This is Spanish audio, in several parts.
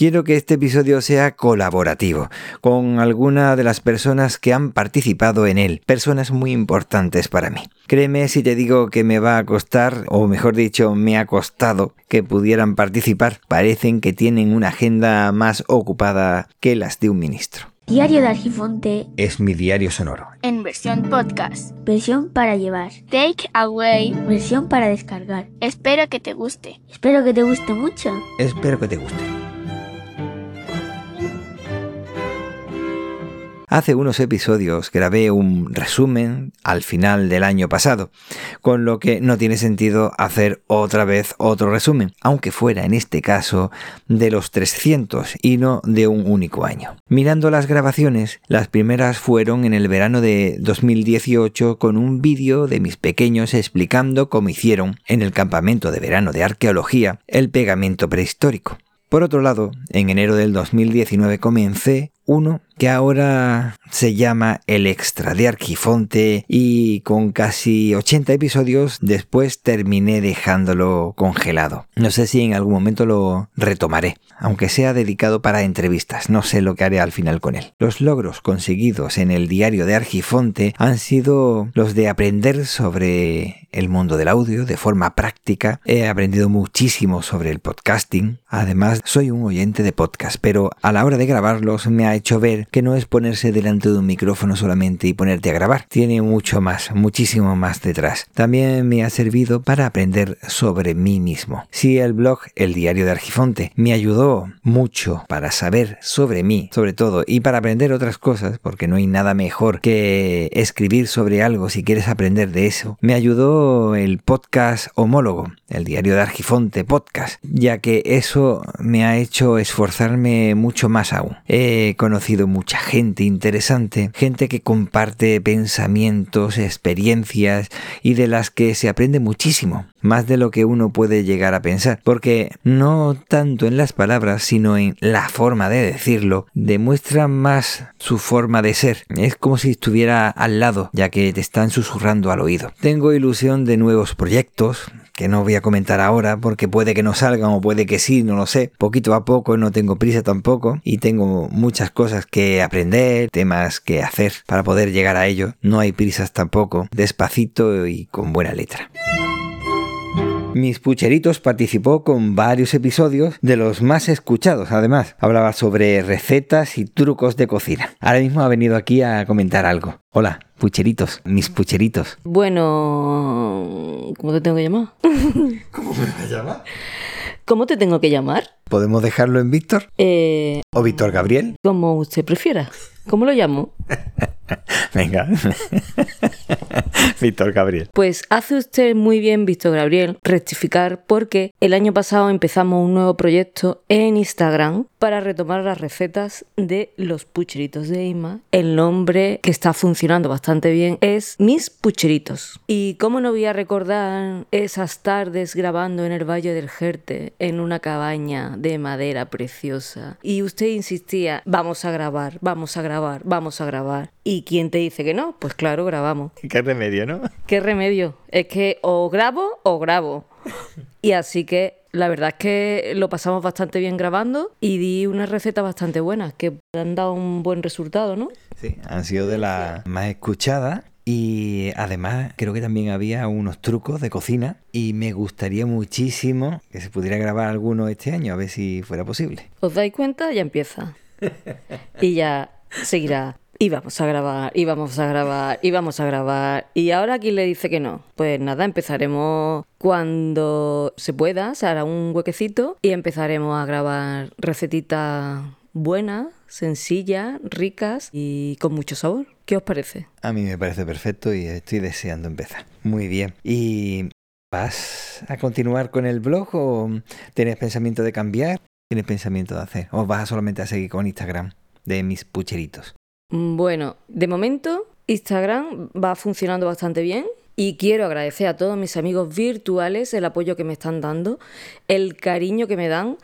Quiero que este episodio sea colaborativo con alguna de las personas que han participado en él, personas muy importantes para mí. Créeme si te digo que me va a costar, o mejor dicho, me ha costado que pudieran participar. Parecen que tienen una agenda más ocupada que las de un ministro. Diario de Argifonte Es mi diario sonoro. en versión podcast. Versión para llevar. Take away. Versión para descargar. Espero que te guste. Espero que te guste mucho. Espero que te guste. Hace unos episodios grabé un resumen al final del año pasado, con lo que no tiene sentido hacer otra vez otro resumen, aunque fuera en este caso de los 300 y no de un único año. Mirando las grabaciones, las primeras fueron en el verano de 2018 con un vídeo de mis pequeños explicando cómo hicieron en el campamento de verano de arqueología el pegamento prehistórico. Por otro lado, en enero del 2019 comencé uno que ahora se llama El Extra de Arquifonte y con casi 80 episodios después terminé dejándolo congelado. No sé si en algún momento lo retomaré, aunque sea dedicado para entrevistas, no sé lo que haré al final con él. Los logros conseguidos en el diario de Argifonte han sido los de aprender sobre el mundo del audio de forma práctica. He aprendido muchísimo sobre el podcasting. Además, soy un oyente de podcast, pero a la hora de grabarlos me ha hecho ver que no es ponerse delante de un micrófono solamente y ponerte a grabar. Tiene mucho más, muchísimo más detrás. También me ha servido para aprender sobre mí mismo. Si el blog El Diario de Argifonte me ayudó mucho para saber sobre mí, sobre todo, y para aprender otras cosas, porque no hay nada mejor que escribir sobre algo si quieres aprender de eso. Me ayudó el podcast homólogo, el Diario de Argifonte podcast, ya que eso me ha hecho esforzarme mucho más aún. He conocido mucha gente interesante, gente que comparte pensamientos, experiencias y de las que se aprende muchísimo, más de lo que uno puede llegar a pensar, porque no tanto en las palabras, sino en la forma de decirlo, demuestra más su forma de ser. Es como si estuviera al lado, ya que te están susurrando al oído. Tengo ilusión de nuevos proyectos, que no voy a comentar ahora porque puede que no salgan o puede que sí, no lo sé. Poquito a poco, no tengo prisa tampoco y tengo muchas cosas que aprender, temas que hacer para poder llegar a ello. No hay prisas tampoco, despacito y con buena letra. Mis Pucheritos participó con varios episodios de los más escuchados, además. Hablaba sobre recetas y trucos de cocina. Ahora mismo ha venido aquí a comentar algo. Hola, Pucheritos, mis Pucheritos. Bueno, ¿cómo te tengo que llamar? ¿Cómo me llama? ¿Cómo te tengo que llamar? ¿Podemos dejarlo en Víctor? Eh, ¿O Víctor Gabriel? como usted prefiera. ¿Cómo lo llamo? Venga. Víctor Gabriel. Pues hace usted muy bien, Víctor Gabriel, rectificar porque el año pasado empezamos un nuevo proyecto en Instagram para retomar las recetas de los pucheritos de Ima. El nombre que está funcionando bastante bien es Mis Pucheritos. Y cómo no voy a recordar esas tardes grabando en el Valle del Jerte, en una cabaña de madera preciosa. Y usted insistía, vamos a grabar, vamos a grabar, vamos a grabar. ¿Y quién te dice que no? Pues claro, grabamos. Qué remedio, ¿no? ¿Qué remedio? Es que o grabo o grabo. Y así que la verdad es que lo pasamos bastante bien grabando y di unas recetas bastante buenas que han dado un buen resultado, ¿no? Sí, han sido de las más escuchadas. Y además creo que también había unos trucos de cocina y me gustaría muchísimo que se pudiera grabar alguno este año, a ver si fuera posible. ¿Os dais cuenta? Ya empieza. Y ya seguirá. Y vamos a grabar, y vamos a grabar, y vamos a grabar. ¿Y ahora quién le dice que no? Pues nada, empezaremos cuando se pueda, se hará un huequecito y empezaremos a grabar recetitas buenas, sencillas, ricas y con mucho sabor. ¿Qué os parece? A mí me parece perfecto y estoy deseando empezar. Muy bien. ¿Y vas a continuar con el blog o tienes pensamiento de cambiar? ¿Tienes pensamiento de hacer? ¿O vas solamente a seguir con Instagram de mis pucheritos? Mm, Bueno, de momento Instagram va funcionando bastante bien y quiero agradecer a todos mis amigos virtuales el apoyo que me están dando, el cariño que me dan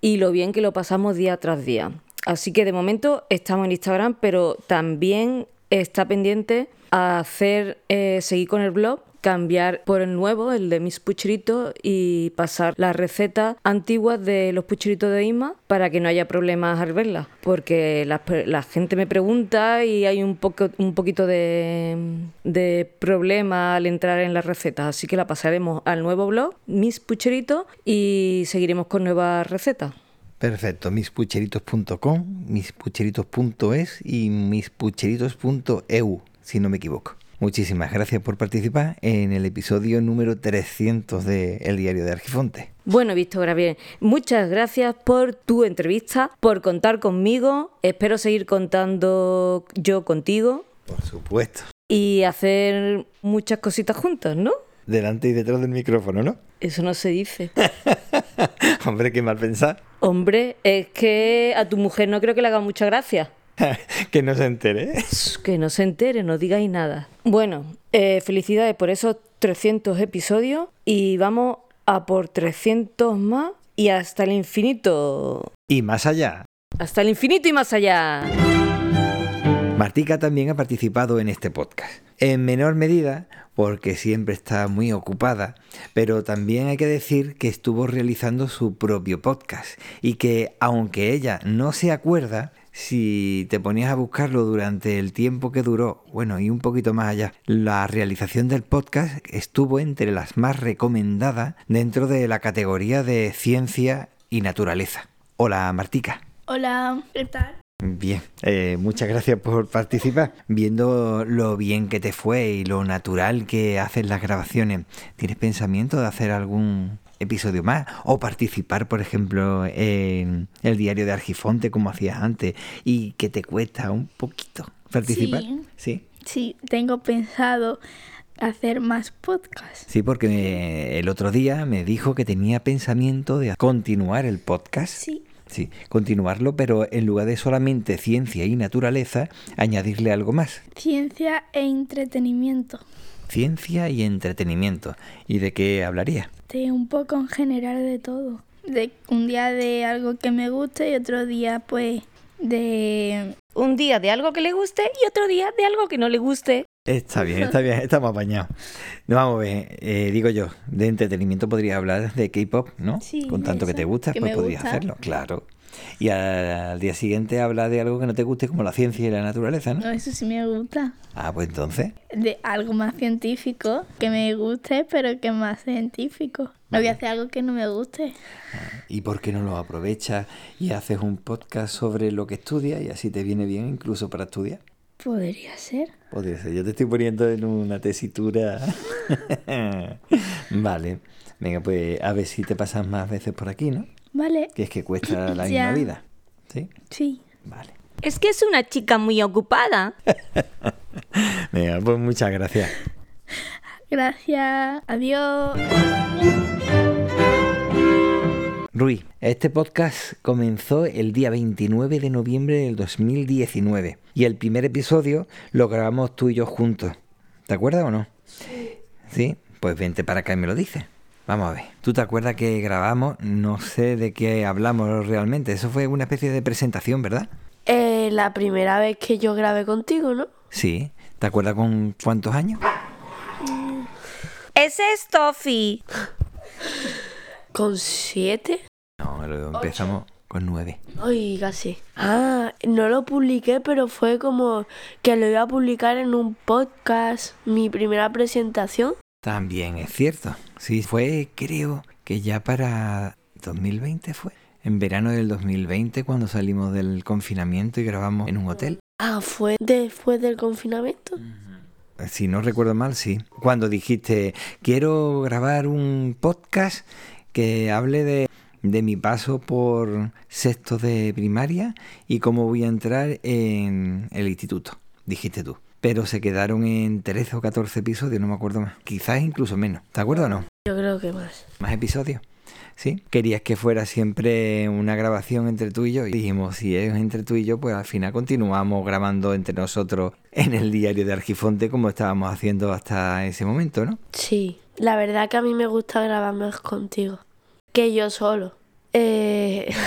y lo bien que lo pasamos día tras día. Así que de momento estamos en Instagram, pero también está pendiente a hacer eh, seguir con el blog cambiar por el nuevo, el de mis pucheritos, y pasar las recetas antiguas de los pucheritos de Isma para que no haya problemas al verlas. Porque la, la gente me pregunta y hay un, poco, un poquito de, de problema al entrar en las recetas. Así que la pasaremos al nuevo blog, mis pucheritos, y seguiremos con nuevas recetas. Perfecto, mispucheritos.com, mispucheritos.es y mispucheritos.eu, si no me equivoco. Muchísimas gracias por participar en el episodio número 300 de El Diario de Argifonte. Bueno, Víctor Gabriel, muchas gracias por tu entrevista, por contar conmigo. Espero seguir contando yo contigo. Por supuesto. Y hacer muchas cositas juntas, ¿no? Delante y detrás del micrófono, ¿no? Eso no se dice. Hombre, qué mal pensar. Hombre, es que a tu mujer no creo que le haga mucha gracia. que no se entere. Que no se entere, no digáis nada. Bueno, eh, felicidades por esos 300 episodios y vamos a por 300 más y hasta el infinito. Y más allá. Hasta el infinito y más allá. Martica también ha participado en este podcast. En menor medida porque siempre está muy ocupada, pero también hay que decir que estuvo realizando su propio podcast y que aunque ella no se acuerda, si te ponías a buscarlo durante el tiempo que duró, bueno, y un poquito más allá, la realización del podcast estuvo entre las más recomendadas dentro de la categoría de ciencia y naturaleza. Hola, Martica. Hola, ¿qué tal? Bien, eh, muchas gracias por participar. Viendo lo bien que te fue y lo natural que haces las grabaciones, ¿tienes pensamiento de hacer algún episodio más? O participar, por ejemplo, en el diario de Argifonte como hacías antes y que te cuesta un poquito participar. Sí. Sí, Sí, tengo pensado hacer más podcasts. sí porque me- el otro día me dijo que tenía pensamiento de continuar el podcast. Sí, Sí, continuarlo, pero en lugar de solamente ciencia y naturaleza, añadirle algo más. ciencia e entretenimiento. Ciencia y entretenimiento. ¿Y de qué hablaría? De un poco en general de todo. De un día de algo que me guste y otro día pues de... Un día de algo que le guste y otro día de algo que no le guste. Está bien, está bien, estamos apañados. No, vamos a ver, eh, digo yo, de entretenimiento podría hablar de K-pop, ¿no? Sí, Con tanto que te gusta, que pues podrías gusta. hacerlo, claro. Y al día siguiente habla de algo que no te guste, como la ciencia y la naturaleza, ¿no? No, eso sí me gusta. Ah, pues entonces, De algo más científico que me guste, pero que más científico. No voy a hacer algo que no me guste. ¿y por qué no lo aprovechas y haces un podcast sobre lo que estudias y así te viene bien incluso para estudiar? Podría ser. Podría ser, yo te estoy poniendo en una tesitura. vale, venga, pues a ver si te pasas más veces por aquí, ¿no? Vale. Que es que cuesta la misma vida. ¿Sí? Sí. Vale. Es que es una chica muy ocupada. Venga, pues muchas gracias. Gracias. Adiós. Rui, este podcast comenzó el día 29 de noviembre del 2019 y el primer episodio lo grabamos tú y yo juntos. ¿Te acuerdas o no? Sí. Pues vente para acá y me lo dices. Vamos a ver. ¿Tú te acuerdas que grabamos? No sé de qué hablamos realmente. Eso fue una especie de presentación, ¿verdad? Eh, la primera vez que yo grabé contigo, ¿no? Sí. ¿Te acuerdas con cuántos años? Ese es Toffee. Con siete. Empezamos con nueve. Ay, casi. Ah, no lo publiqué, pero fue como que lo iba a publicar en un podcast, mi primera presentación. También es cierto. Sí, fue, creo que ya para 2020 fue. En verano del 2020 cuando salimos del confinamiento y grabamos en un hotel. Ah, fue después del confinamiento. Si no recuerdo mal, sí. Cuando dijiste, quiero grabar un podcast que hable de, de mi paso por sexto de primaria y cómo voy a entrar en el instituto, dijiste tú. Pero se quedaron en 13 o 14 episodios, no me acuerdo más. Quizás incluso menos. ¿Te acuerdas o no? Yo creo que más. más episodios. ¿Sí? Querías que fuera siempre una grabación entre tú y yo. Y dijimos, si es entre tú y yo, pues al final continuamos grabando entre nosotros en el diario de Argifonte como estábamos haciendo hasta ese momento, ¿no? Sí, la verdad que a mí me gusta grabar más contigo que yo solo. Eh...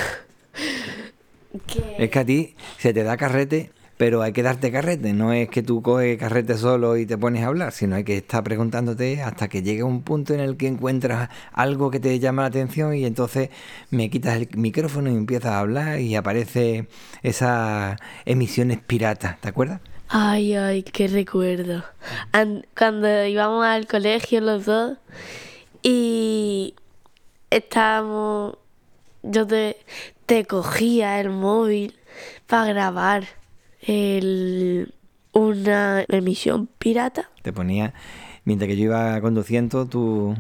Es que... que a ti se te da carrete pero hay que darte carrete, no es que tú coges carrete solo y te pones a hablar, sino hay que estar preguntándote hasta que llegue un punto en el que encuentras algo que te llama la atención y entonces me quitas el micrófono y empiezas a hablar y aparece esas emisiones piratas, ¿te acuerdas? Ay, ay, qué recuerdo. An- cuando íbamos al colegio los dos y estábamos, yo te, te cogía el móvil para grabar el, una emisión pirata. Te ponía, mientras que yo iba conduciendo, tú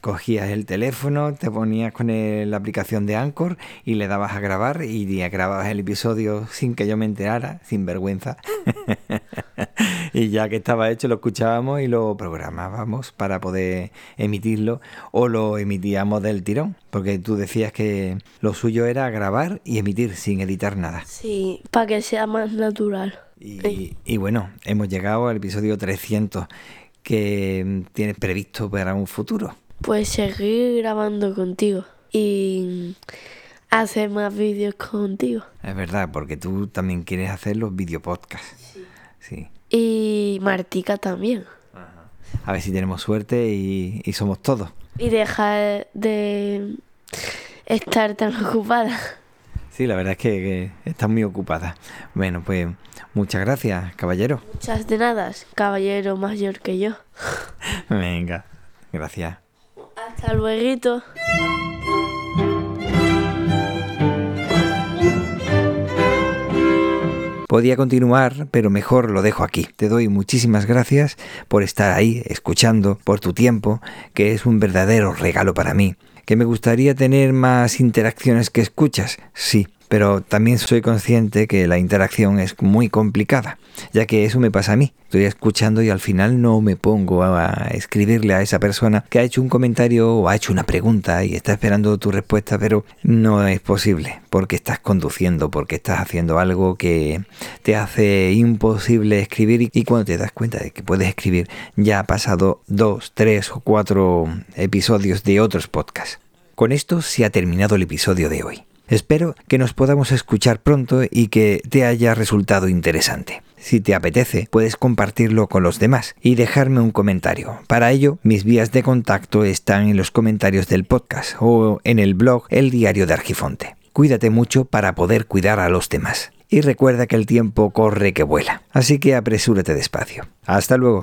cogías el teléfono, te ponías con el- la aplicación de Anchor y le dabas a grabar y grababas el episodio sin que yo me enterara, sin vergüenza. y ya que estaba hecho lo escuchábamos y lo programábamos para poder emitirlo o lo emitíamos del tirón, porque tú decías que lo suyo era grabar y emitir sin editar nada. Sí, para que sea más natural. Y, y bueno, hemos llegado al episodio 300 que tienes previsto para un futuro. Pues seguir grabando contigo y hacer más vídeos contigo. Es verdad, porque tú también quieres hacer los videopodcasts. Sí. Y Martica también. A ver si tenemos suerte y, y somos todos. Y dejar de estar tan ocupada. Sí, la verdad es que, que estás muy ocupada. Bueno, pues muchas gracias, caballero. Muchas de nada, caballero mayor que yo. Venga, gracias. Hasta luego. Podía continuar, pero mejor lo dejo aquí. Te doy muchísimas gracias por estar ahí, escuchando, por tu tiempo, que es un verdadero regalo para mí. ¿Que me gustaría tener más interacciones que escuchas? Sí, pero también soy consciente que la interacción es muy complicada, ya que eso me pasa a mí. Estoy escuchando y al final no me pongo a escribirle a esa persona que ha hecho un comentario o ha hecho una pregunta y está esperando tu respuesta, pero no es posible, porque estás conduciendo, porque estás haciendo algo que te hace imposible escribir y, cuando te das cuenta de que puedes escribir ya ha pasado dos, tres o cuatro episodios de otros podcasts. Con esto se ha terminado el episodio de hoy. Espero que nos podamos escuchar pronto y que te haya resultado interesante. Si te apetece, puedes compartirlo con los demás y dejarme un comentario. Para ello, mis vías de contacto están en los comentarios del podcast o en el blog El Diario de Argifonte. Cuídate mucho para poder cuidar a los demás. Y recuerda que el tiempo corre que vuela. Así que apresúrate despacio. Hasta luego.